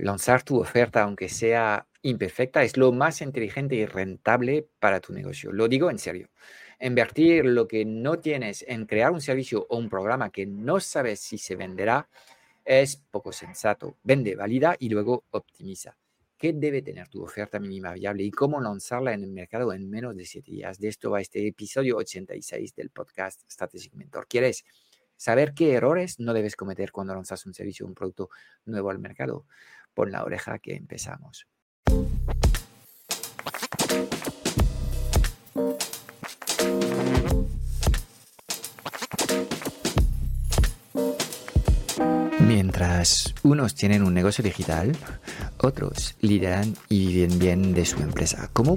lanzar tu oferta, aunque sea imperfecta, es lo más inteligente y rentable para tu negocio. Lo digo en serio. Invertir lo que no tienes en crear un servicio o un programa que no sabes si se venderá es poco sensato. Vende, valida y luego optimiza. ¿Qué debe tener tu oferta mínima viable y cómo lanzarla en el mercado en menos de siete días? De esto va este episodio 86 del podcast Strategic Mentor. ¿Quieres saber qué errores no debes cometer cuando lanzas un servicio o un producto nuevo al mercado? Pon la oreja que empezamos. Mientras unos tienen un negocio digital, otros lideran y viven bien de su empresa. ¿Cómo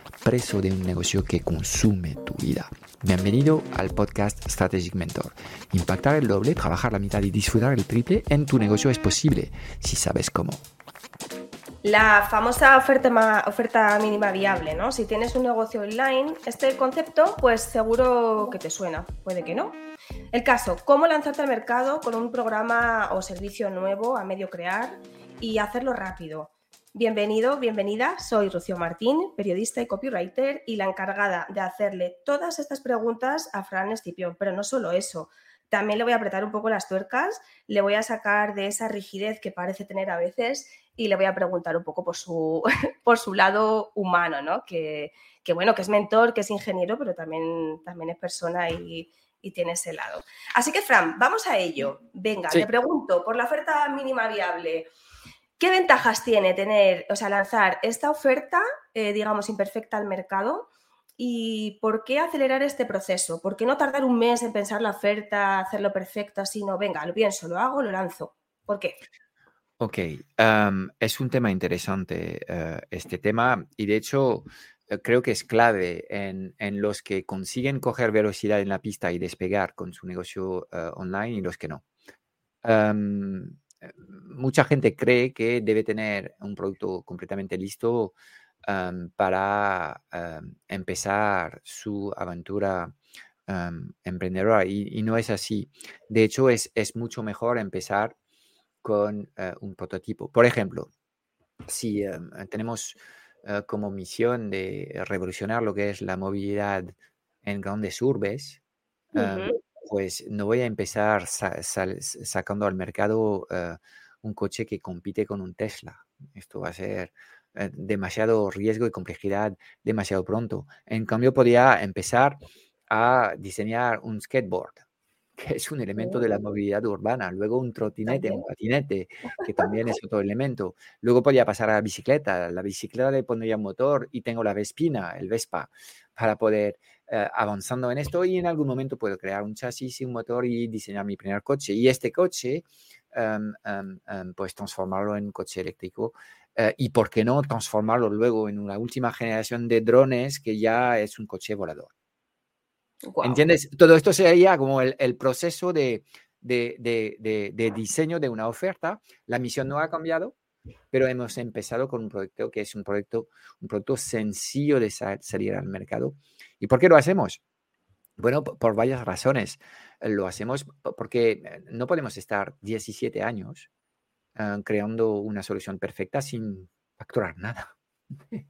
preso de un negocio que consume tu vida. Bienvenido al podcast Strategic Mentor. Impactar el doble, trabajar la mitad y disfrutar el triple en tu negocio es posible si sabes cómo. La famosa oferta, oferta mínima viable, ¿no? Si tienes un negocio online, este concepto pues seguro que te suena, puede que no. El caso, cómo lanzarte al mercado con un programa o servicio nuevo a medio crear y hacerlo rápido Bienvenido, bienvenida. Soy Rocío Martín, periodista y copywriter y la encargada de hacerle todas estas preguntas a Fran Escipión. Pero no solo eso, también le voy a apretar un poco las tuercas, le voy a sacar de esa rigidez que parece tener a veces y le voy a preguntar un poco por su, por su lado humano, ¿no? Que, bueno, que es mentor, que es ingeniero, pero también, también es persona y, tiene ese lado. Así que, Fran, vamos a ello. Venga, te pregunto, por la oferta mínima viable. ¿Qué ventajas tiene tener, o sea, lanzar esta oferta, eh, digamos, imperfecta al mercado? ¿Y por qué acelerar este proceso? ¿Por qué no tardar un mes en pensar la oferta, hacerlo perfecto, sino, venga, lo pienso, lo hago, lo lanzo? ¿Por qué? Ok, es un tema interesante eh, este tema y de hecho eh, creo que es clave en, los que consiguen coger velocidad en la pista y despegar con su negocio online y los que no mucha gente cree que debe tener un producto completamente listo para empezar su aventura emprendedora y, no es así. De hecho, es, es mucho mejor empezar con eh, un prototipo. Por ejemplo, si tenemos eh, como misión de revolucionar lo que es la movilidad en grandes urbes, pues no voy a empezar sacando al mercado eh, un coche que compite con un Tesla. Esto va a ser eh, demasiado riesgo y complejidad demasiado pronto. En cambio, podría empezar a diseñar un skateboard, que es un elemento de la oh. movilidad urbana. Luego un trotinete, un patinete, que también es otro elemento. Luego podría pasar a la bicicleta. La bicicleta le pondría un motor y tengo la Vespina, el Vespa, para poder eh, avanzando en esto y en algún momento puedo crear un chasis y un motor y diseñar mi primer coche. Y este coche, em, em, em, pues transformarlo en un coche eléctrico eh, y, ¿por qué no, transformarlo luego en una última generación de drones que ya es un coche volador? ¿Entiendes? Todo esto sería como el, el proceso de, de, de, de, diseño de una oferta. La misión no ha cambiado, pero hemos empezado con un proyecto que es un proyecto, un producto sencillo de salir al mercado ¿Y por qué lo hacemos? Bueno, por varias razones. Lo hacemos porque eh, no podemos estar 17 años ah, creando una solución perfecta sin facturar nada.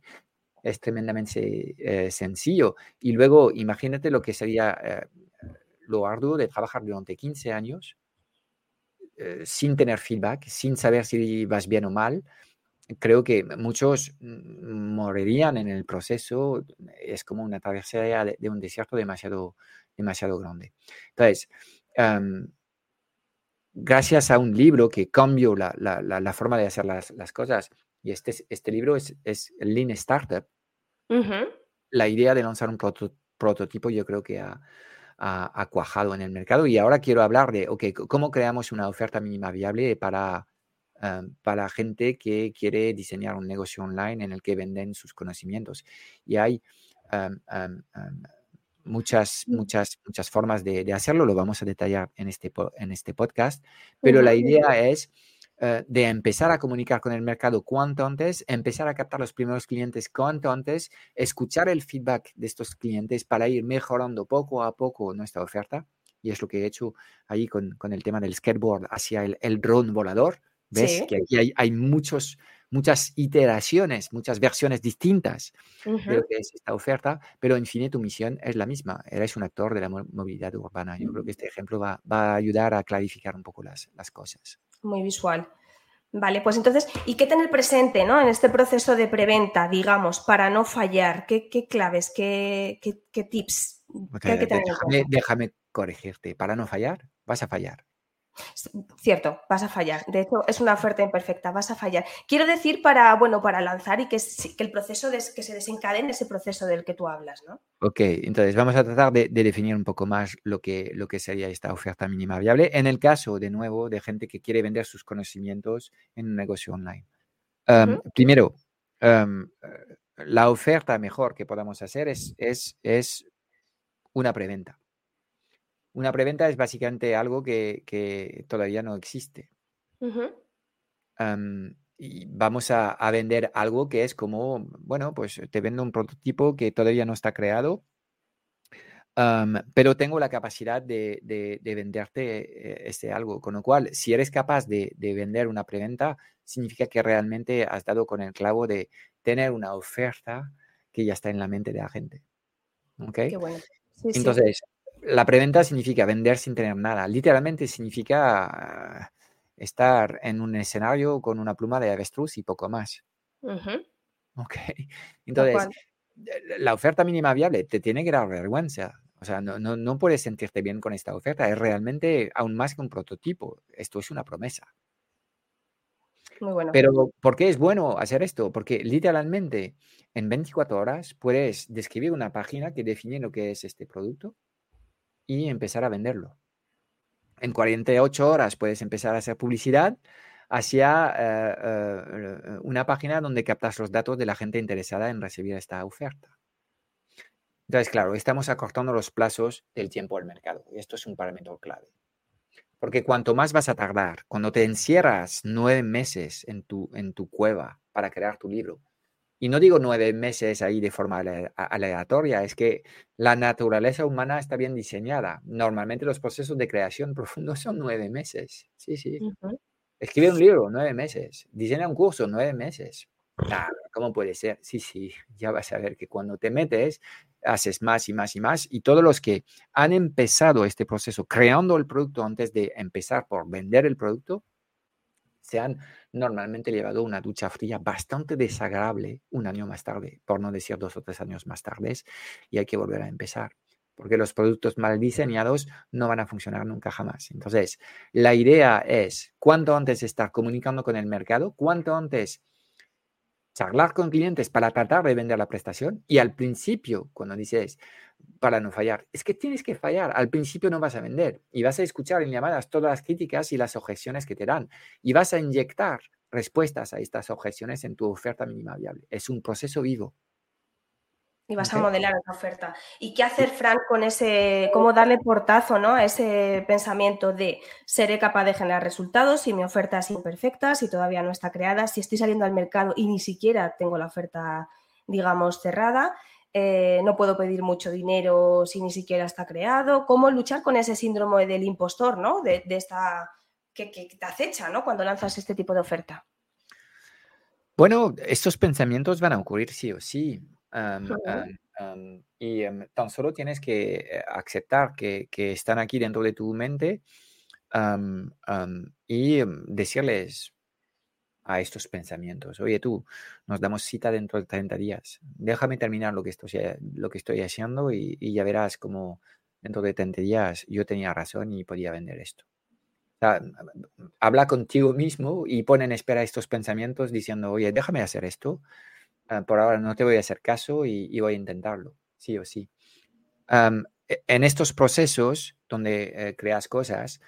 es tremendamente eh, sencillo. Y luego, imagínate lo que sería eh, lo arduo de trabajar durante 15 años sin tener feedback, sin saber si vas bien o mal, creo que muchos mm, morirían en el proceso. Es como una travesía de, un desierto demasiado, demasiado grande. Entonces, gracias a un libro que cambió la, la, forma de hacer las, las, cosas, y este, este libro es, es Lean Startup, la idea de lanzar un prototipo yo creo que ha, ha, cuajado en el mercado. Y ahora quiero hablar de, ok, ¿cómo creamos una oferta mínima viable para para gente que quiere diseñar un negocio online en el que venden sus conocimientos. Y hay muchas, mm. muchas, muchas formas de, hacerlo, lo vamos a detallar en este, en este podcast, pero la idea es eh, de empezar a comunicar con el mercado cuanto antes, empezar a captar los primeros clientes cuanto antes, escuchar el feedback de estos clientes para ir mejorando poco a poco nuestra oferta. Y es lo que he hecho ahí con, el tema del skateboard hacia el, el drone volador. ¿Ves? Que aquí hay, hay muchos, muchas iteraciones, muchas versiones distintas de lo que es esta oferta, pero en fin, tu misión es la misma. Eres un actor de la movilidad urbana. Yo creo que este ejemplo va, va a ayudar a clarificar un poco las, las, cosas. Muy visual. Vale, pues entonces, ¿y qué tener presente ¿no? en este proceso de preventa, digamos, para no fallar? ¿Qué, qué claves, qué, qué, tips? hay que tener déjame, déjame corregirte. Para no fallar, vas a fallar. Cierto, vas a fallar. De hecho, es una oferta imperfecta, vas a fallar. Quiero decir para, bueno, para lanzar y que, que el proceso de, que se desencadene ese proceso del que tú hablas, ¿no? Ok, entonces vamos a tratar de, definir un poco más lo que, lo que sería esta oferta mínima viable en el caso, de nuevo, de gente que quiere vender sus conocimientos en un negocio online. Primero, la oferta mejor que podamos hacer es, es, es una preventa. Una preventa es básicamente algo que, todavía no existe. y vamos a, vender algo que es como, bueno, pues te vendo un prototipo que todavía no está creado, pero tengo la capacidad de, venderte este algo. Con lo cual, si eres capaz de, vender una preventa, significa que realmente has dado con el clavo de tener una oferta que ya está en la mente de la gente. ¿Ok? Qué bueno. Entonces, la preventa significa vender sin tener nada. Literalmente significa estar en un escenario con una pluma de avestruz y poco más. Ok. Entonces, la oferta mínima viable te tiene que dar vergüenza. O sea, no, no, puedes sentirte bien con esta oferta. Es realmente aún más que un prototipo. Esto es una promesa. Muy bueno. Pero, ¿por qué es bueno hacer esto? Porque literalmente en 24 horas puedes describir una página que define lo que es este producto, y empezar a venderlo. En 48 horas puedes empezar a hacer publicidad hacia eh, eh, una página donde captas los datos de la gente interesada en recibir esta oferta. Entonces, claro, estamos acortando los plazos del tiempo del mercado y esto es un parámetro clave. Porque cuanto más vas a tardar, cuando te encierras nueve meses en tu, en tu cueva para crear tu libro, y no digo nueve meses ahí de forma aleatoria, es que la naturaleza humana está bien diseñada. Normalmente los procesos de creación profundo son nueve meses. Sí, sí. Escribe un libro, nueve meses. Diseña un curso, nueve meses. ¿Cómo puede ser? Sí, sí, ya vas a ver que cuando te metes, haces más y más y más. Y todos los que han empezado este proceso creando el producto antes de empezar por vender el producto, se han normalmente llevado una ducha fría bastante desagradable un año más tarde, por no decir dos o tres años más tarde, y hay que volver a empezar, porque los productos mal diseñados no van a funcionar nunca jamás. Entonces, la idea es cuanto antes estar comunicando con el mercado, cuanto antes charlar con clientes para tratar de vender la prestación y al principio, cuando dices, para no fallar. Es que tienes que fallar. Al principio no vas a vender y vas a escuchar en llamadas todas las críticas y las objeciones que te dan y vas a inyectar respuestas a estas objeciones en tu oferta mínima viable. Es un proceso vivo. Y vas a modelar esa oferta. ¿Y qué hacer, Frank, con ese, cómo darle portazo ¿no? a ese pensamiento de seré capaz de generar resultados si mi oferta es imperfecta, si todavía no está creada, si estoy saliendo al mercado y ni siquiera tengo la oferta, digamos, cerrada? Eh, no puedo pedir mucho dinero si ni siquiera está creado, cómo luchar con ese síndrome del impostor, ¿no? De, esta que, te acecha, ¿no? Cuando lanzas este tipo de oferta. Bueno, estos pensamientos van a ocurrir sí o sí. y em, tan solo tienes que eh, aceptar que, están aquí dentro de tu mente y em, decirles, a estos pensamientos. Oye, tú, nos damos cita dentro de 30 días. Déjame terminar lo que estoy, lo que estoy haciendo y, ya verás cómo dentro de 30 días yo tenía razón y podía vender esto. habla contigo mismo y pone en espera estos pensamientos diciendo, oye, déjame hacer esto. Ah, por ahora no te voy a hacer caso y, voy a intentarlo, sí o sí. E, en estos procesos donde eh, creas cosas,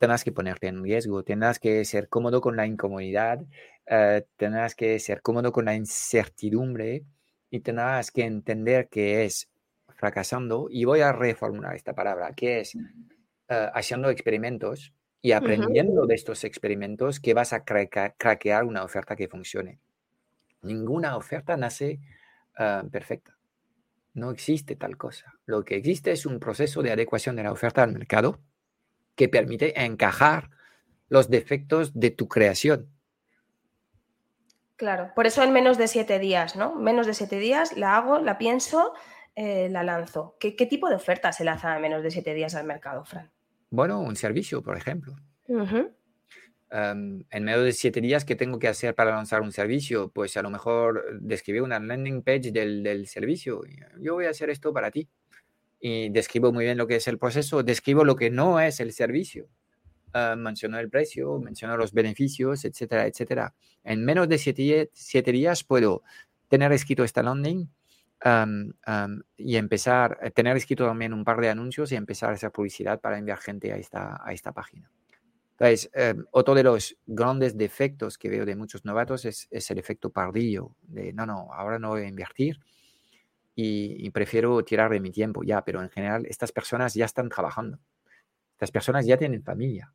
tendrás que ponerte en riesgo, tendrás que ser cómodo con la incomodidad, eh, tendrás que ser cómodo con la incertidumbre y tendrás que entender que es fracasando, y voy a reformular esta palabra, que es eh, haciendo experimentos y aprendiendo de estos experimentos que vas a craquear una oferta que funcione. Ninguna oferta nace eh, perfecta. No existe tal cosa. Lo que existe es un proceso de adecuación de la oferta al mercado que permite encajar los defectos de tu creación. Claro, por eso en menos de siete días, ¿no? Menos de siete días la hago, la pienso, eh, la lanzo. ¿Qué, tipo de oferta se lanza en menos de siete días al mercado, Fran? Bueno, un servicio, por ejemplo. en menos de siete días, ¿qué tengo que hacer para lanzar un servicio? Pues a lo mejor describir una landing page del, del servicio. Yo voy a hacer esto para ti y describo muy bien lo que es el proceso, describo lo que no es el servicio. Uh, menciono el precio, menciono los beneficios, etcétera, etcétera. En menos de siete, días puedo tener escrito esta landing y empezar, a tener escrito también un par de anuncios y empezar a hacer publicidad para enviar gente a esta, a esta página. Entonces, em, otro de los grandes defectos que veo de muchos novatos es, es el efecto pardillo, de no, no, ahora no voy a invertir, y, prefiero tirar de mi tiempo ya, pero en general estas personas ya están trabajando. Estas personas ya tienen familia.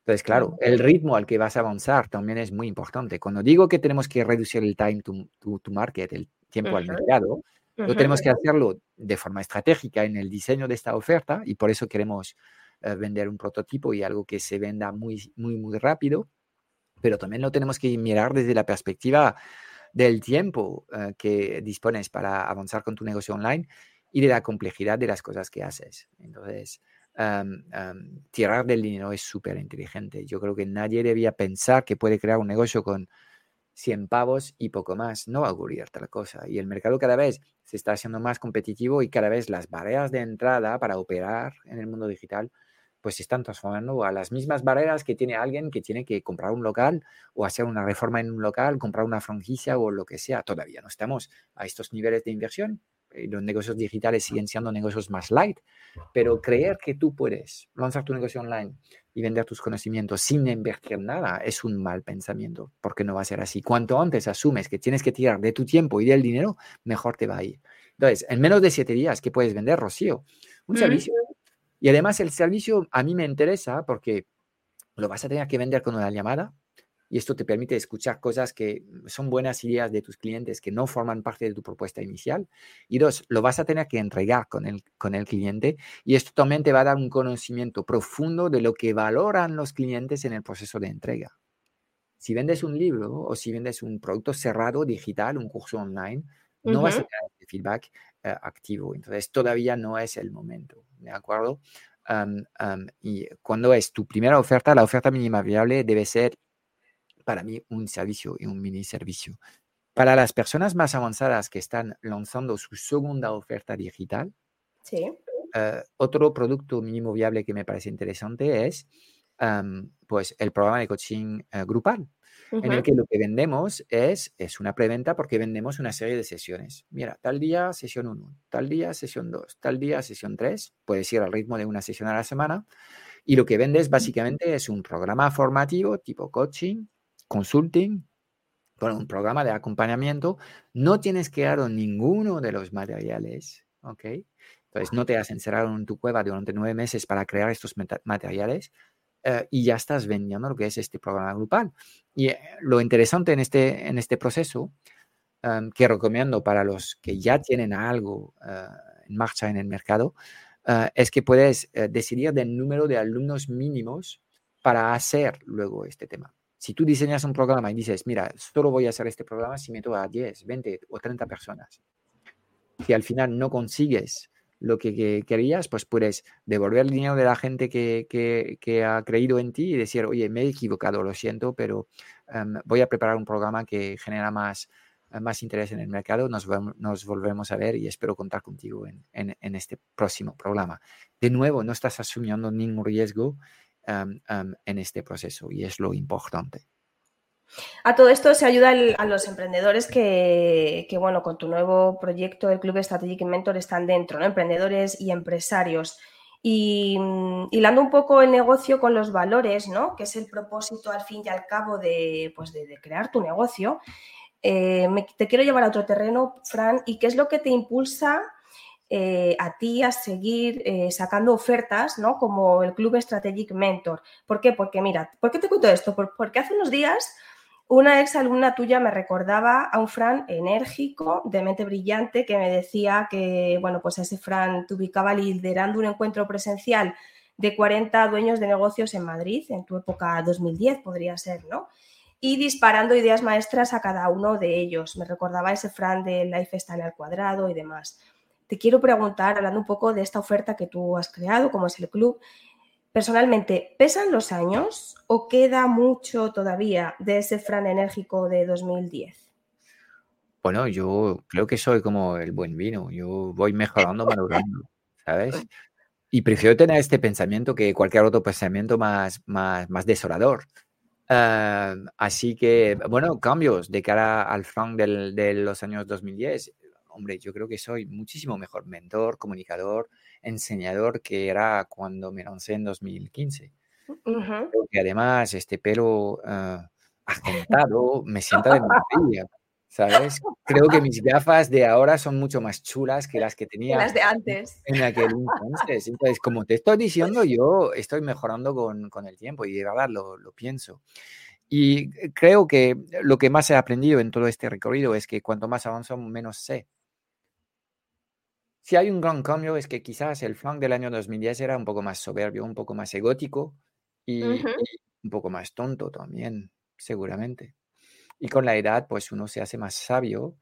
Entonces, claro, el ritmo al que vas a avanzar también es muy importante. Cuando digo que tenemos que reducir el time to, to, market, el tiempo al mercado, lo tenemos que hacerlo de forma estratégica en el diseño de esta oferta y por eso queremos eh, vender un prototipo y algo que se venda muy, muy, muy rápido, pero también lo tenemos que mirar desde la perspectiva del tiempo eh, que dispones para avanzar con tu negocio online y de la complejidad de las cosas que haces. Entonces, tirar del dinero es súper inteligente. Yo creo que nadie debía pensar que puede crear un negocio con 100 pavos y poco más. No va a ocurrir tal cosa. Y el mercado cada vez se está haciendo más competitivo y cada vez las barreras de entrada para operar en el mundo digital pues se están transformando a las mismas barreras que tiene alguien que tiene que comprar un local o hacer una reforma en un local, comprar una franquicia o lo que sea. Todavía no estamos a estos niveles de inversión. Eh, los negocios digitales siguen siendo negocios más light, pero creer que tú puedes lanzar tu negocio online y vender tus conocimientos sin invertir nada es un mal pensamiento, porque no va a ser así. Cuanto antes asumes que tienes que tirar de tu tiempo y del dinero, mejor te va a ir. Entonces, en menos de siete días, ¿qué puedes vender, Rocío? Un servicio y además el servicio a mí me interesa porque lo vas a tener que vender con una llamada y esto te permite escuchar cosas que son buenas ideas de tus clientes que no forman parte de tu propuesta inicial. Y dos, lo vas a tener que entregar con el, con el cliente y esto también te va a dar un conocimiento profundo de lo que valoran los clientes en el proceso de entrega. Si vendes un libro o si vendes un producto cerrado digital, un curso online, no vas a tener feedback eh, activo. Entonces, todavía no es el momento. ¿De acuerdo? y cuando es tu primera oferta, la oferta mínima viable debe ser para mí un servicio y un mini servicio. Para las personas más avanzadas que están lanzando su segunda oferta digital, sí. Eh, otro producto mínimo viable que me parece interesante es pues el programa de coaching eh, grupal en el que lo que vendemos es, es una preventa porque vendemos una serie de sesiones. Mira, tal día sesión 1, tal día sesión 2, tal día sesión 3, puedes ir al ritmo de una sesión a la semana. Y lo que vendes básicamente es un programa formativo tipo coaching, consulting, con un programa de acompañamiento. No tienes que dar ninguno de los materiales, ¿ok? Entonces no te has encerrado en tu cueva durante nueve meses para crear estos materiales, eh, y ya estás vendiendo lo que es este programa grupal. Y eh, lo interesante en este, en este proceso, em, que recomiendo para los que ya tienen algo eh, en marcha en el mercado, es que puedes decidir del número de alumnos mínimos para hacer luego este tema. Si tú diseñas un programa y dices, mira, solo voy a hacer este programa si meto a 10, 20 o 30 personas, si al final no consigues lo que, querías, pues puedes devolver el dinero de la gente que, ha creído en ti y decir, oye, me he equivocado, lo siento, pero em, voy a preparar un programa que genera más, más interés en el mercado. Nos, nos volvemos a ver y espero contar contigo en, este próximo programa. De nuevo, no estás asumiendo ningún riesgo em, em, en este proceso y es lo importante. A todo esto se ayuda a los emprendedores que, bueno, con tu nuevo proyecto, el Club Strategic Mentor, están dentro, ¿no? Emprendedores y empresarios. Y mm, hilando un poco el negocio con los valores, ¿no? Que es el propósito al fin y al cabo de, pues de, crear tu negocio. Eh, te quiero llevar a otro terreno, Fran, y qué es lo que te impulsa eh, a ti a seguir eh, sacando ofertas, ¿no? Como el Club Strategic Mentor. ¿Por qué? Porque mira, ¿por qué te cuento esto? Porque hace unos días una ex alumna tuya me recordaba a un Fran enérgico, de mente brillante, que me decía que, bueno, pues ese Fran te ubicaba liderando un encuentro presencial de 40 dueños de negocios en Madrid, en tu época 2010 podría ser, ¿no? Y disparando ideas maestras a cada uno de ellos. Me recordaba ese Fran de Lifestyle al cuadrado y demás. Te quiero preguntar, hablando un poco de esta oferta que tú has creado, como es el club, personalmente, ¿pesan los años o queda mucho todavía de ese Fran enérgico de 2010? Bueno, yo creo que soy como el buen vino, yo voy mejorando, madurando, ¿sabes? Y prefiero tener este pensamiento que cualquier otro pensamiento más, más, más desolador. así que, bueno, cambios de cara al Frank de los años 2010. Hombre, yo creo que soy muchísimo mejor mentor, comunicador, enseñador que era cuando me lancé en 2015. Porque además este pelo uh, me sienta de maravilla, ¿sabes? Creo que mis gafas de ahora son mucho más chulas que las que tenía las de antes. en aquel entonces. Entonces, como te estoy diciendo, yo estoy mejorando con, con el tiempo y de verdad lo, lo pienso. Y creo que lo que más he aprendido en todo este recorrido es que cuanto más avanzo, menos sé si hay un gran cambio es que quizás el flank del año 2010 era un poco más soberbio, un poco más egótico y, un poco más tonto también, seguramente. Y con la edad, pues uno se hace más sabio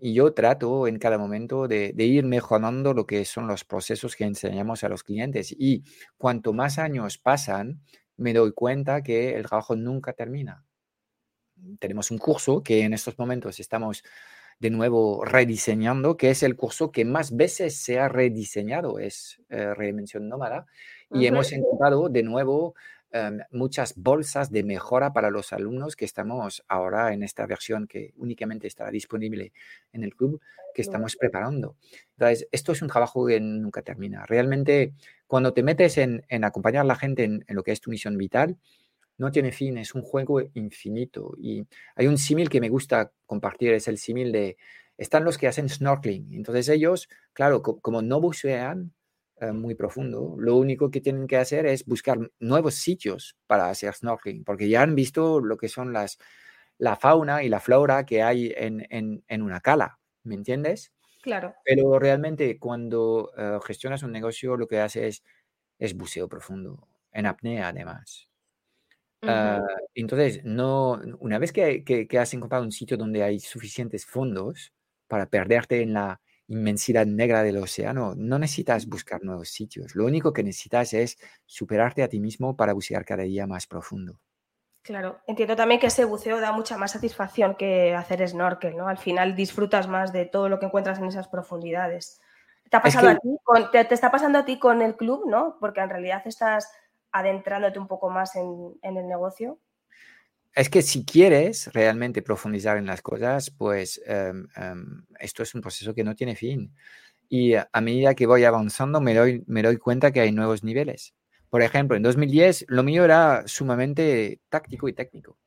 y yo trato en cada momento de, ir mejorando lo que son los procesos que enseñamos a los clientes. Y cuanto más años pasan, me doy cuenta que el trabajo nunca termina. Tenemos un curso que en estos momentos estamos de nuevo rediseñando, que es el curso que más veces se ha rediseñado, es eh, Redimensión Nómada, y hemos encontrado de nuevo em, muchas bolsas de mejora para los alumnos que estamos ahora en esta versión que únicamente estará disponible en el club que estamos preparando. Entonces, esto es un trabajo que nunca termina. Realmente, cuando te metes en, acompañar a la gente en, en lo que es tu misión vital, no tiene fin, es un juego infinito. Y hay un símil que me gusta compartir, es el símil de, están los que hacen snorkeling. Entonces ellos, claro, como no bucean eh, muy profundo, lo único que tienen que hacer es buscar nuevos sitios para hacer snorkeling, porque ya han visto lo que son las, la fauna y la flora que hay en, una cala, ¿me entiendes? Claro. Pero realmente cuando eh, gestionas un negocio, lo que haces es buceo profundo, en apnea además. Ah, entonces, no, una vez que, que, has encontrado un sitio donde hay suficientes fondos para perderte en la inmensidad negra del océano, no necesitas buscar nuevos sitios. Lo único que necesitas es superarte a ti mismo para bucear cada día más profundo. Claro, entiendo también que ese buceo da mucha más satisfacción que hacer snorkel, ¿no? Al final disfrutas más de todo lo que encuentras en esas profundidades. ¿Te, ha pasado a ti te está pasando a ti con el club, ¿no? Porque en realidad estás adentrándote un poco más en, el negocio? Es que si quieres realmente profundizar en las cosas, pues em, em, esto es un proceso que no tiene fin. Y a medida que voy avanzando me doy, me doy cuenta que hay nuevos niveles. Por ejemplo, en 2010 lo mío era sumamente táctico y técnico.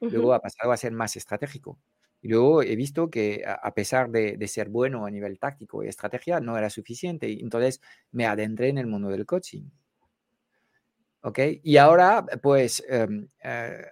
Luego ha pasado a ser más estratégico. Y luego he visto que a pesar de, de, ser bueno a nivel táctico y estrategia, no era suficiente. Y entonces me adentré en el mundo del coaching. ¿Ok? Y ahora, pues, em, eh,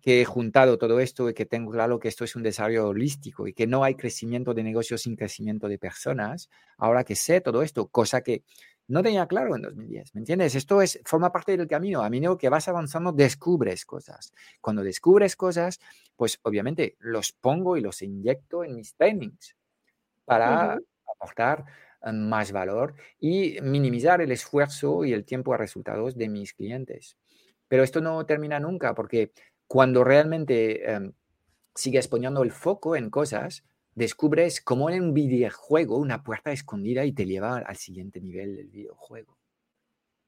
que he juntado todo esto y que tengo claro que esto es un desarrollo holístico y que no hay crecimiento de negocios sin crecimiento de personas, ahora que sé todo esto, cosa que no tenía claro en 2010, ¿me entiendes? Esto es, forma parte del camino, a mí que vas avanzando descubres cosas. Cuando descubres cosas, pues obviamente los pongo y los inyecto en mis trainings para aportar más valor y minimizar el esfuerzo y el tiempo a resultados de mis clientes. Pero esto no termina nunca porque cuando realmente em, sigues poniendo el foco en cosas, descubres como en un videojuego una puerta escondida y te lleva al siguiente nivel del videojuego.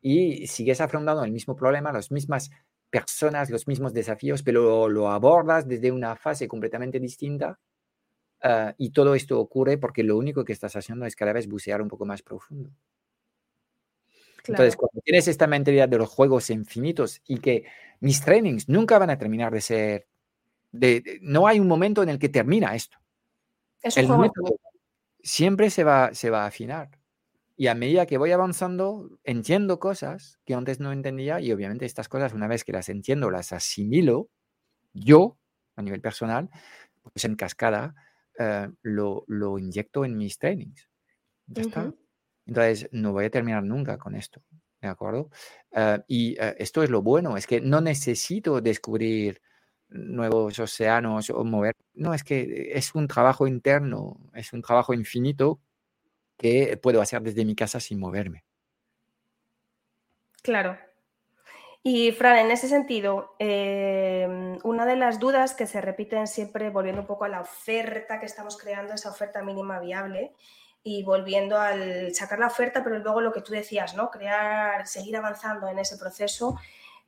Y sigues afrontando el mismo problema, las mismas personas, los mismos desafíos, pero lo abordas desde una fase completamente distinta Ah, y todo esto ocurre porque lo único que estás haciendo es cada vez bucear un poco más profundo. Entonces, cuando tienes esta mentalidad de los juegos infinitos y que mis trainings nunca van a terminar de ser, de, no hay un momento en el que termina esto. el método siempre se va, se va a afinar. Y a medida que voy avanzando, entiendo cosas que antes no entendía y obviamente estas cosas, una vez que las entiendo, las asimilo, yo, a nivel personal, pues en cascada, eh, lo, lo, inyecto en mis trainings. Ya está. Entonces, no voy a terminar nunca con esto. ¿De acuerdo? Eh, y eh, esto es lo bueno, es que no necesito descubrir nuevos océanos o mover. No, es que es un trabajo interno, es un trabajo infinito que puedo hacer desde mi casa sin moverme. Claro. Y Fran, en ese sentido, em, una de las dudas que se repiten siempre, volviendo un poco a la oferta que estamos creando, esa oferta mínima viable, y volviendo al sacar la oferta, pero luego lo que tú decías, ¿no? Crear, seguir avanzando en ese proceso.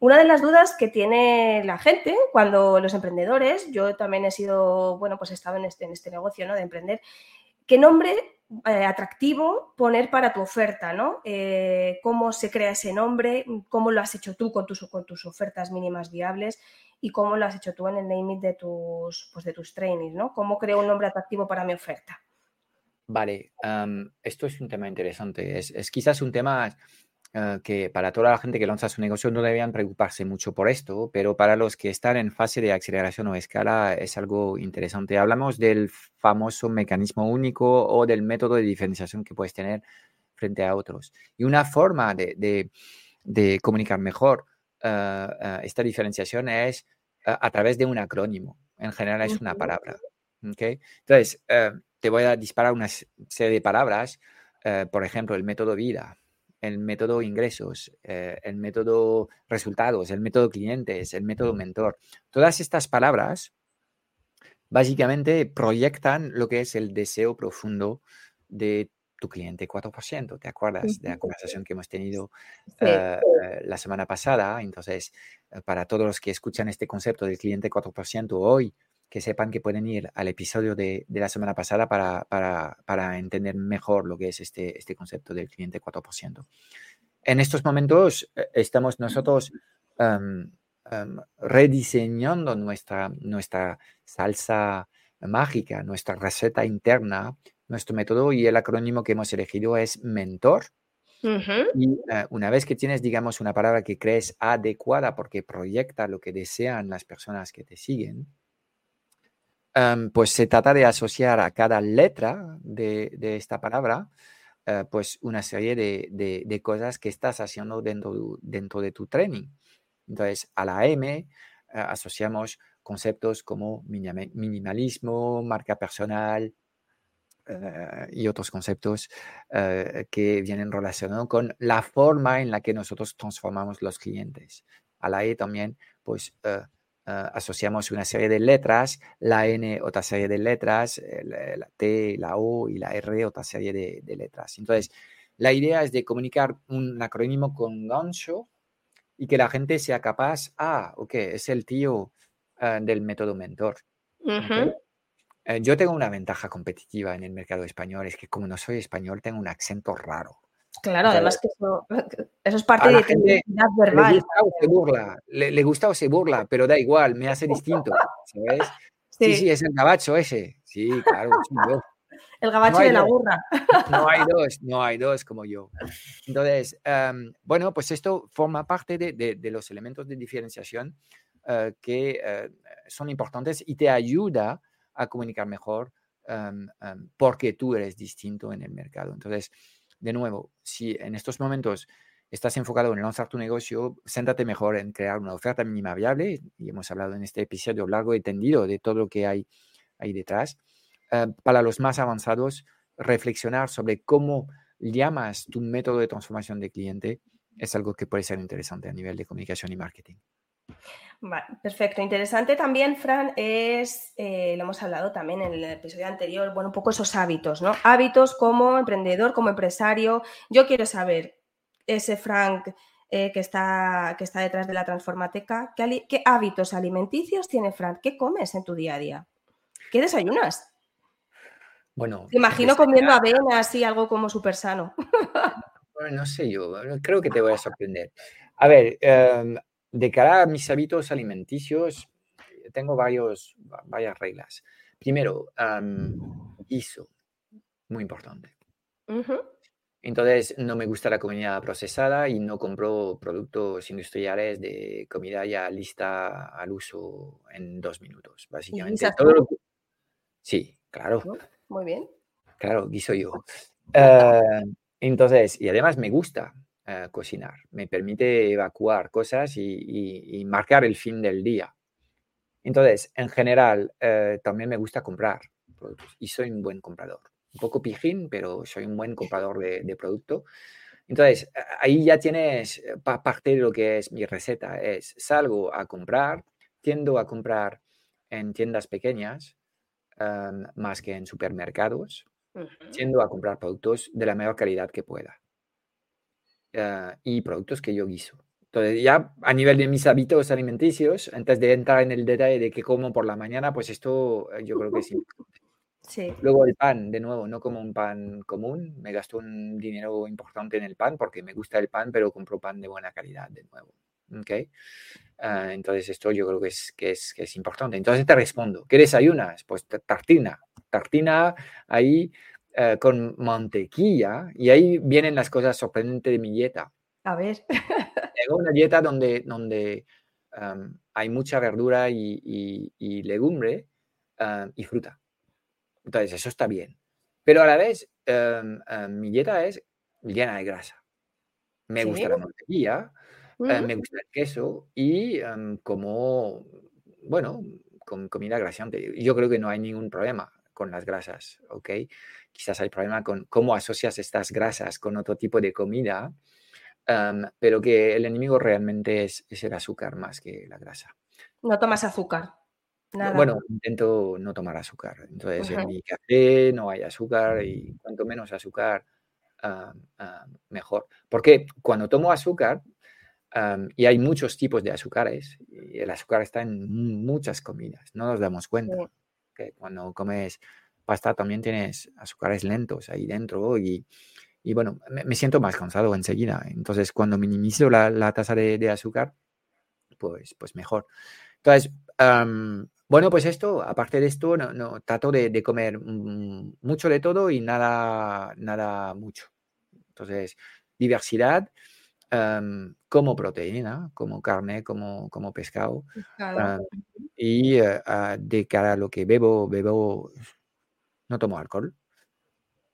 Una de las dudas que tiene la gente cuando los emprendedores, yo también he sido, bueno, pues he estado en este, en este negocio, ¿no? De emprender, ¿qué nombre eh, atractivo poner para tu oferta, ¿no? Eh, ¿Cómo se crea ese nombre? ¿Cómo lo has hecho tú con tus, con tus ofertas mínimas viables? ¿Y cómo lo has hecho tú en el naming de tus, pues de tus trainings, ¿no? ¿Cómo creo un nombre atractivo para mi oferta? Vale, esto es un tema interesante. Es, quizás un tema eh, que para toda la gente que lanza su negocio no debían preocuparse mucho por esto, pero para los que están en fase de aceleración o escala es algo interesante. Hablamos del famoso mecanismo único o del método de diferenciación que puedes tener frente a otros. Y una forma de, comunicar mejor eh, eh, esta diferenciación es a través de un acrónimo. En general es una palabra. ¿okay? Entonces, te voy a disparar una serie de palabras, por ejemplo, el método vida, el método ingresos, eh, el método resultados, el método clientes, el método mentor. Todas estas palabras básicamente proyectan lo que es el deseo profundo de tu cliente 4%. ¿Te acuerdas de la conversación que hemos tenido eh, la semana pasada? Entonces, para todos los que escuchan este concepto del cliente 4% hoy, que sepan que pueden ir al episodio de, la semana pasada para, entender mejor lo que es este, este concepto del cliente 4%. En estos momentos eh, estamos nosotros em, em, rediseñando nuestra, nuestra salsa mágica, nuestra receta interna, nuestro método y el acrónimo que hemos elegido es mentor. Y eh, una vez que tienes, digamos, una palabra que crees adecuada porque proyecta lo que desean las personas que te siguen, Em, pues se trata de asociar a cada letra de, esta palabra, eh, pues una serie de, cosas que estás haciendo dentro, dentro de tu training. Entonces, a la M eh, asociamos conceptos como minimalismo, marca personal eh, y otros conceptos que vienen relacionados con la forma en la que nosotros transformamos los clientes. A la E también, pues Ah, asociamos una serie de letras, la N otra serie de letras, la, T, la O y la R otra serie de, letras. Entonces, la idea es de comunicar un acrónimo con gancho y que la gente sea capaz, ah, ok, es el tío ah, del método mentor. Eh, yo tengo una ventaja competitiva en el mercado español, es que como no soy español, tengo un acento raro. Claro, además que eso, es parte de la identidad verbal. Le gusta o se burla, le, gusta o se burla, pero da igual, me hace distinto, ¿sabes? Sí, sí, es el gabacho ese. Sí, claro, El gabacho de la burra. No hay dos, no hay dos como yo. Entonces, em, bueno, pues esto forma parte de, los elementos de diferenciación eh, que eh, son importantes y te ayuda a comunicar mejor em, em, porque tú eres distinto en el mercado. Entonces, de nuevo, si en estos momentos estás enfocado en lanzar tu negocio, céntrate mejor en crear una oferta mínima viable. Y hemos hablado en este episodio largo y tendido de todo lo que hay ahí detrás. Eh, para los más avanzados, reflexionar sobre cómo llamas tu método de transformación de cliente es algo que puede ser interesante a nivel de comunicación y marketing. Vale, perfecto. Interesante también, Fran, es, eh, lo hemos hablado también en el episodio anterior, bueno, un poco esos hábitos, ¿no? Hábitos como emprendedor, como empresario. Yo quiero saber, ese Frank eh, que, está, que está detrás de la Transformateca, ¿qué, hábitos alimenticios tiene Frank? ¿Qué comes en tu día a día? ¿Qué desayunas? Bueno, Te imagino comiendo avena, así, algo como súper sano. no sé yo, creo que te voy a sorprender. A ver, em, de cara a mis hábitos alimenticios, tengo varios, varias reglas. Primero, guiso, muy importante. Entonces, no me gusta la comida procesada y no compro productos industriales de comida ya lista al uso en dos minutos, básicamente. Sí, claro. Muy bien. Claro, guiso yo. Eh, entonces, y además me gusta eh, cocinar, me permite evacuar cosas y, marcar el fin del día. Entonces, en general, eh, también me gusta comprar productos y soy un buen comprador. Un poco pijín, pero soy un buen comprador de, de producto. Entonces, ahí ya tienes parte de lo que es mi receta. Es salgo a comprar, tiendo a comprar en tiendas pequeñas más que en supermercados, tiendo a comprar productos de la mejor calidad que pueda. Ah, y productos que yo guiso. Entonces, ya a nivel de mis hábitos alimenticios, antes de entrar en el detalle de qué como por la mañana, pues esto eh, yo creo que sí. Sí. Luego el pan, de nuevo, no como un pan común, me gasto un dinero importante en el pan porque me gusta el pan, pero compro pan de buena calidad, de nuevo. ¿Okay? Ah, entonces esto yo creo que es, que, es, que es importante. Entonces te respondo, ¿qué desayunas? Pues tartina, tartina ahí eh, con mantequilla y ahí vienen las cosas sorprendentes de mi dieta. A ver. Tengo una dieta donde, donde hay mucha verdura y, y, legumbre y fruta. Entonces eso está bien. Pero a la vez mi dieta es llena de grasa. Me gusta la mantequilla, eh, me gusta el queso y como, bueno, con comida grasiante. Yo creo que no hay ningún problema con las grasas, ¿ok? Quizás hay problema con cómo asocias estas grasas con otro tipo de comida, pero que el enemigo realmente es, el azúcar más que la grasa. No tomas azúcar. Nada. Bueno, intento no tomar azúcar. Entonces, en mi café no hay azúcar y cuanto menos azúcar, mejor. Porque cuando tomo azúcar, y hay muchos tipos de azúcares, y el azúcar está en muchas comidas, no nos damos cuenta. Que cuando comes pasta también tienes azúcares lentos ahí dentro y, y bueno, me, siento más cansado enseguida. Entonces, cuando minimizo la, la tasa de, de, azúcar, pues, pues mejor. Entonces, bueno, pues esto, aparte de esto, no, no trato de, de, comer mucho de todo y nada, nada mucho. Entonces, diversidad como proteína, como carne, como, como pescado. y eh, ah, de cara a lo que bebo, bebo, no tomo alcohol,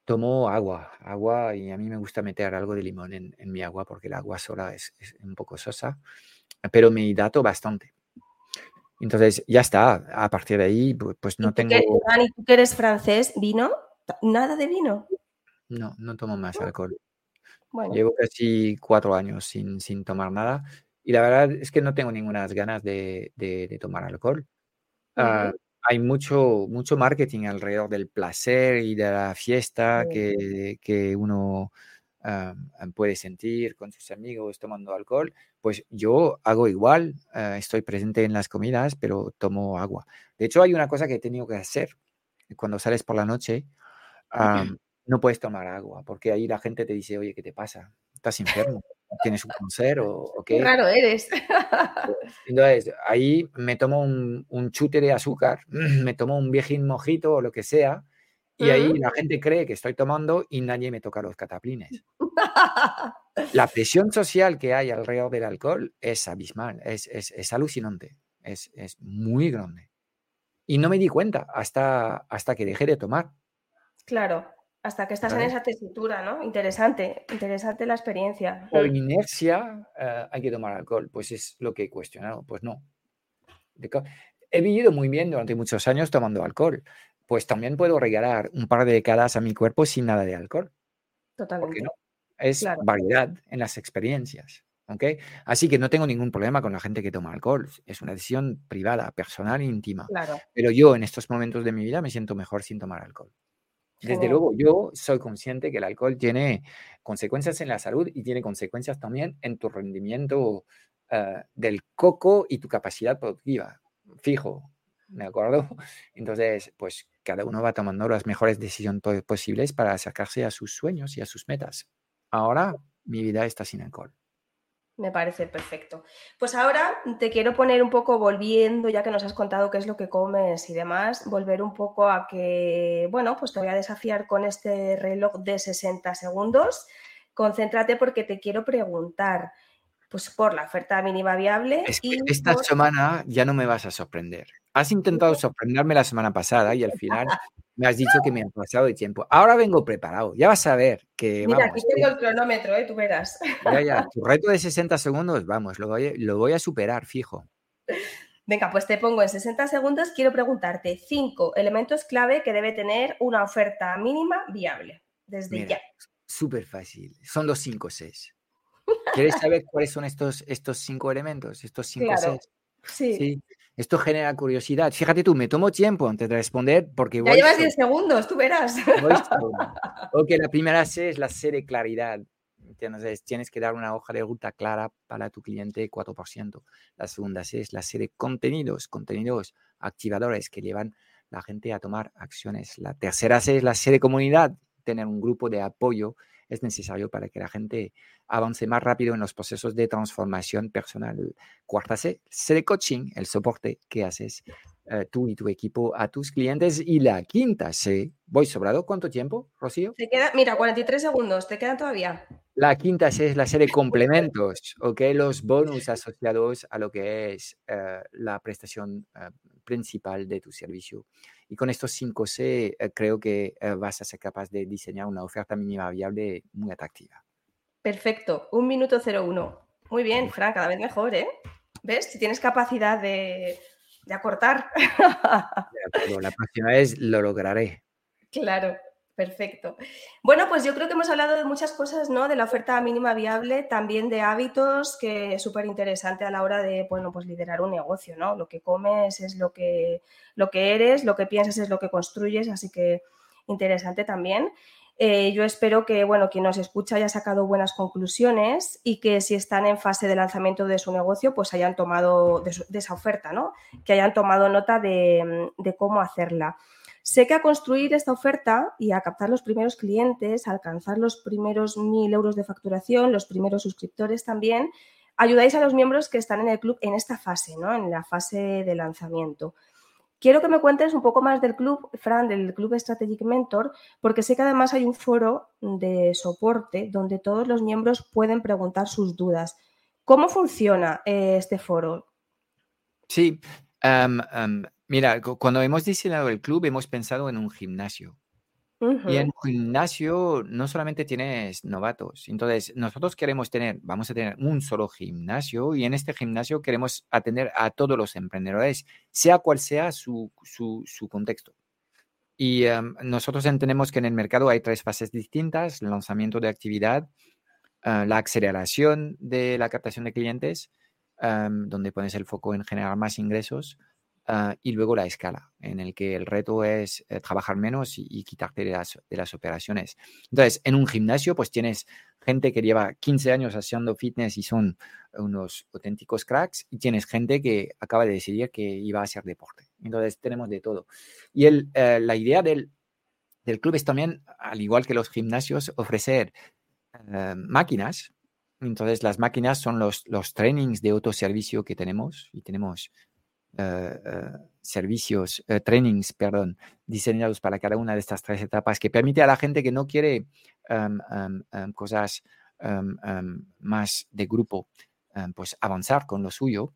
tomo agua, agua y a mí me gusta meter algo de limón en, en mi agua porque el agua sola es, es, un poco sosa, pero me hidrato bastante. Entonces, ya está, a partir de ahí, pues no tengo... Dani, tú que eres francés, ¿vino? ¿Nada de vino? No, no tomo más alcohol. Llevo casi cuatro años sin, sin, tomar nada y la verdad es que no tengo ninguna ganas de, de, tomar alcohol. Uh, hay mucho, mucho marketing alrededor del placer y de la fiesta que, que, uno uh, puede sentir con sus amigos tomando alcohol. Pues yo hago igual, uh, estoy presente en las comidas, pero tomo agua. De hecho, hay una cosa que he tenido que hacer cuando sales por la noche no puedes tomar agua, porque ahí la gente te dice, oye, ¿qué te pasa? ¿Estás enfermo? ¿Tienes un cáncer o, qué? Qué raro eres. Entonces, ahí me tomo un, chute de azúcar, me tomo un viejín mojito o lo que sea, y ahí la gente cree que estoy tomando y nadie me toca los cataplines. la presión social que hay alrededor del alcohol es abismal, es, es, es alucinante, es, es, muy grande. Y no me di cuenta hasta, hasta que dejé de tomar. Claro. Hasta que estás en esa tesitura, ¿no? Interesante, interesante la experiencia. Por inercia eh, hay que tomar alcohol, pues es lo que he cuestionado, pues no. He vivido muy bien durante muchos años tomando alcohol, pues también puedo regalar un par de décadas a mi cuerpo sin nada de alcohol. Totalmente. no? Es variedad en las experiencias. ¿okay? Así que no tengo ningún problema con la gente que toma alcohol. Es una decisión privada, personal e íntima. Claro. Pero yo en estos momentos de mi vida me siento mejor sin tomar alcohol. Desde luego, yo soy consciente que el alcohol tiene consecuencias en la salud y tiene consecuencias también en tu rendimiento uh, del coco y tu capacidad productiva. Fijo, ¿de acuerdo? Entonces, pues cada uno va tomando las mejores decisiones posibles para acercarse a sus sueños y a sus metas. Ahora, mi vida está sin alcohol. Me parece perfecto. Pues ahora te quiero poner un poco volviendo, ya que nos has contado qué es lo que comes y demás, volver un poco a que, bueno, pues te voy a desafiar con este reloj de 60 segundos. Concéntrate porque te quiero preguntar, pues por la oferta mínima viable. esta semana ya no me vas a sorprender. Has intentado sorprenderme la semana pasada y al final me has dicho que me han pasado de tiempo. Ahora vengo preparado. Ya vas a ver que. Mira, aquí tengo el cronómetro, ¿eh? tú verás. Ya, ya. Tu reto de 60 segundos, vamos, lo voy, lo voy a superar, fijo. Venga, pues te pongo en 60 segundos. Quiero preguntarte cinco elementos clave que debe tener una oferta mínima viable. Desde ya. Súper fácil. Son los 5 6. ¿Quieres saber cuáles son estos, estos cinco elementos? Estos cinco claro. Sí. sí. Esto genera curiosidad. Fíjate tú, me tomo tiempo antes de responder porque... Ya llevas 10 segundos, tú verás. ok, la primera C es la C de claridad. Entonces, tienes que dar una hoja de ruta clara para tu cliente 4%. La segunda C es la C de contenidos, contenidos activadores que llevan la gente a tomar acciones. La tercera C es la C de comunidad, tener un grupo de apoyo es necesario para que la gente avance más rápido en los procesos de transformación personal. Cuarta C, C de coaching, el soporte que haces eh, tú y tu equipo a tus clientes. Y la quinta C, ¿voy sobrado? ¿Cuánto tiempo, Rocío? Te queda, mira, 43 segundos, ¿te quedan todavía? La quinta C es la C de complementos, ¿ok? Los bonus asociados a lo que es eh, la prestación eh, principal de tu servicio. Y con estos 5C eh, creo que vas a ser capaz de diseñar una oferta mínima viable muy atractiva. Perfecto, un minuto 01. Muy bien, Fran, cada vez mejor, ¿eh? ¿Ves? Si tienes capacidad de, de acortar. la próxima vez lo lograré. Claro. Perfecto. Bueno, pues yo creo que hemos hablado de muchas cosas, ¿no? De la oferta mínima viable, también de hábitos, que es súper interesante a la hora de, bueno, pues liderar un negocio, ¿no? Lo que comes es lo que, lo que eres, lo que piensas es lo que construyes, así que interesante también. Eh, yo espero que, bueno, quien nos escucha haya sacado buenas conclusiones y que si están en fase de lanzamiento de su negocio, pues hayan tomado de, esa oferta, ¿no? Que hayan tomado nota de, de cómo hacerla. Sé que a construir esta oferta y a captar los primeros clientes, a alcanzar los primeros mil euros de facturación, los primeros suscriptores también, ayudáis a los miembros que están en el club en esta fase, ¿no? En la fase de lanzamiento. Quiero que me cuentes un poco más del club, Fran, del Club Strategic Mentor, porque sé que además hay un foro de soporte donde todos los miembros pueden preguntar sus dudas. ¿Cómo funciona eh, este foro? Sí, Mira, cuando hemos diseñado el club hemos pensado en un gimnasio. Y en gimnasio no solamente tienes novatos. Entonces, nosotros queremos tener, vamos a tener un solo gimnasio y en este gimnasio queremos atender a todos los emprendedores, sea cual sea su, contexto. Y em, nosotros entendemos que en el mercado hay tres fases distintas, el lanzamiento de actividad, ah, la aceleración de la captación de clientes, em, donde pones el foco en generar más ingresos, Ah, y luego la escala, en el que el reto es eh, trabajar menos y, quitarte de las, operaciones. Entonces, en un gimnasio, pues tienes gente que lleva 15 años haciendo fitness y son unos auténticos cracks, y tienes gente que acaba de decidir que iba a hacer deporte. Entonces, tenemos de todo. Y el, eh, la idea del, del, club es también, al igual que los gimnasios, ofrecer eh, máquinas. Entonces, las máquinas son los, los trainings de autoservicio que tenemos y tenemos servicios, eh, trainings, perdón, diseñados para cada una de estas tres etapas que permite a la gente que no quiere em, em, em, cosas más de grupo, pues avanzar con lo suyo.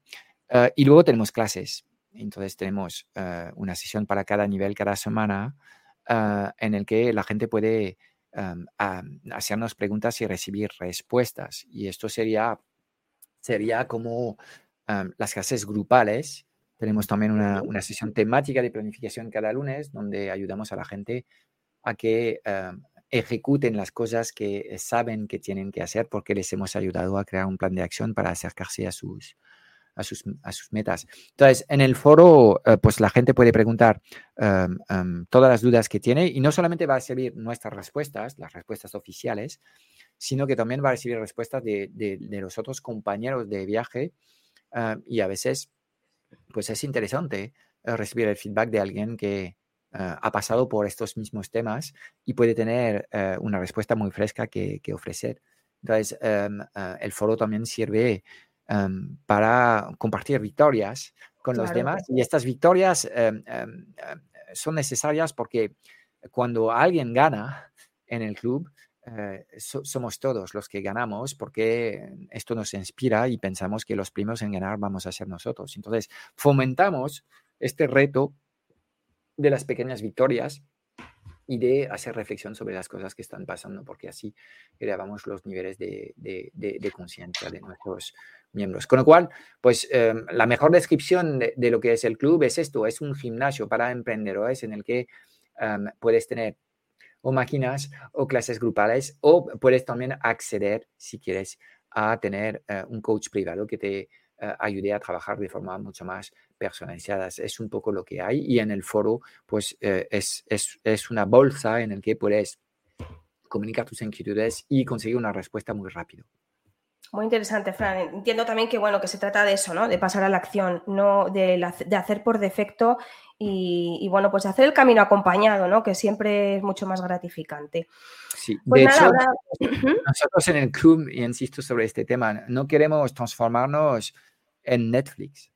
y luego tenemos clases. Entonces tenemos una sesión para cada nivel cada semana en el que la gente puede hacernos preguntas y recibir respuestas. Y esto sería, sería como las clases grupales tenemos también una, sesión temática de planificación cada lunes donde ayudamos a la gente a que eh, ejecuten las cosas que saben que tienen que hacer porque les hemos ayudado a crear un plan de acción para acercarse a sus, a sus, a sus metas. Entonces, en el foro, eh, pues la gente puede preguntar em, em, todas las dudas que tiene y no solamente va a recibir nuestras respuestas, las respuestas oficiales, sino que también va a recibir respuestas de, de, los otros compañeros de viaje eh, y a veces pues es interesante eh, recibir el feedback de alguien que eh, ha pasado por estos mismos temas y puede tener eh, una respuesta muy fresca que, ofrecer. Entonces, eh, el foro también sirve em, para compartir victorias con los demás y estas victorias em, son necesarias porque cuando alguien gana en el club, eh, somos todos los que ganamos porque esto nos inspira y pensamos que los primeros en ganar vamos a ser nosotros. Entonces, fomentamos este reto de las pequeñas victorias y de hacer reflexión sobre las cosas que están pasando, porque así elevamos los niveles de, de, conciencia de nuestros miembros. Con lo cual, pues em, la mejor descripción de, lo que es el club es esto, es un gimnasio para emprendedores en el que em, puedes tener o máquinas o clases grupales o puedes también acceder, si quieres, a tener eh, un coach privado que te eh, ayude a trabajar de forma mucho más personalizada. Es un poco lo que hay y en el foro pues eh, es, es, es, una bolsa en el que puedes comunicar tus inquietudes y conseguir una respuesta muy rápido. Muy interesante, Fran. Entiendo también que bueno que se trata de eso, ¿no? De pasar a la acción, no de, de hacer por defecto y, bueno, pues hacer el camino acompañado, ¿no? Que siempre es mucho más gratificante. Sí, pues de hecho, nosotros en el club, y insisto sobre este tema, no queremos transformarnos en Netflix.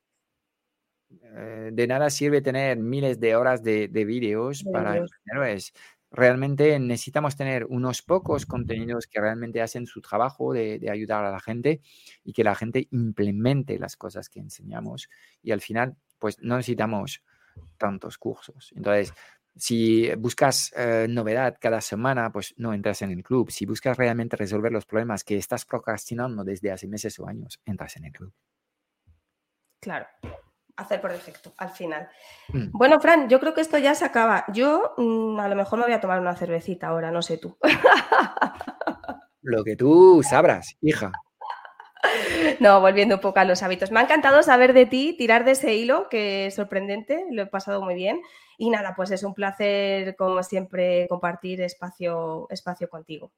Eh, de nada sirve tener miles de horas de, de vídeos para es realmente necesitamos tener unos pocos contenidos que realmente hacen su trabajo de, ayudar a la gente y que la gente implemente las cosas que enseñamos. Y al final, pues no necesitamos tantos cursos. Entonces, si buscas eh, novedad cada semana, pues no entras en el club. Si buscas realmente resolver los problemas que estás procrastinando desde hace meses o años, entras en el club. Claro hacer por defecto al final. Mm. Bueno, Fran, yo creo que esto ya se acaba. Yo mm, a lo mejor me voy a tomar una cervecita ahora, no sé tú. Lo que tú sabrás, hija. No, volviendo un poco a los hábitos. Me ha encantado saber de ti, tirar de ese hilo, que es sorprendente, lo he pasado muy bien. Y nada, pues es un placer, como siempre, compartir espacio, espacio contigo.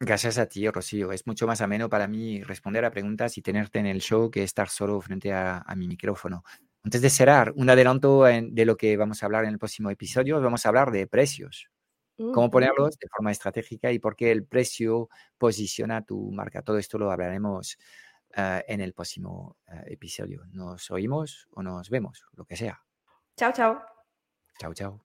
Gracias a ti, Rocío. Es mucho más ameno para mí responder a preguntas y tenerte en el show que estar solo frente a mi micrófono. Antes de cerrar, un adelanto de lo que vamos a hablar en el próximo episodio, vamos a hablar de precios. Cómo ponerlos de forma estratégica y por qué el precio posiciona tu marca. Todo esto lo hablaremos eh, en el próximo eh, episodio. Nos oímos o nos vemos, lo que sea. Chao, chao. Chao, chao.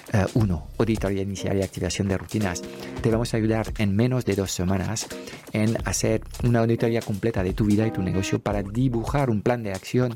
1. Uh, auditoría inicial y activación de rutinas. Te vamos a ayudar en menos de dos semanas en hacer una auditoría completa de tu vida y tu negocio para dibujar un plan de acción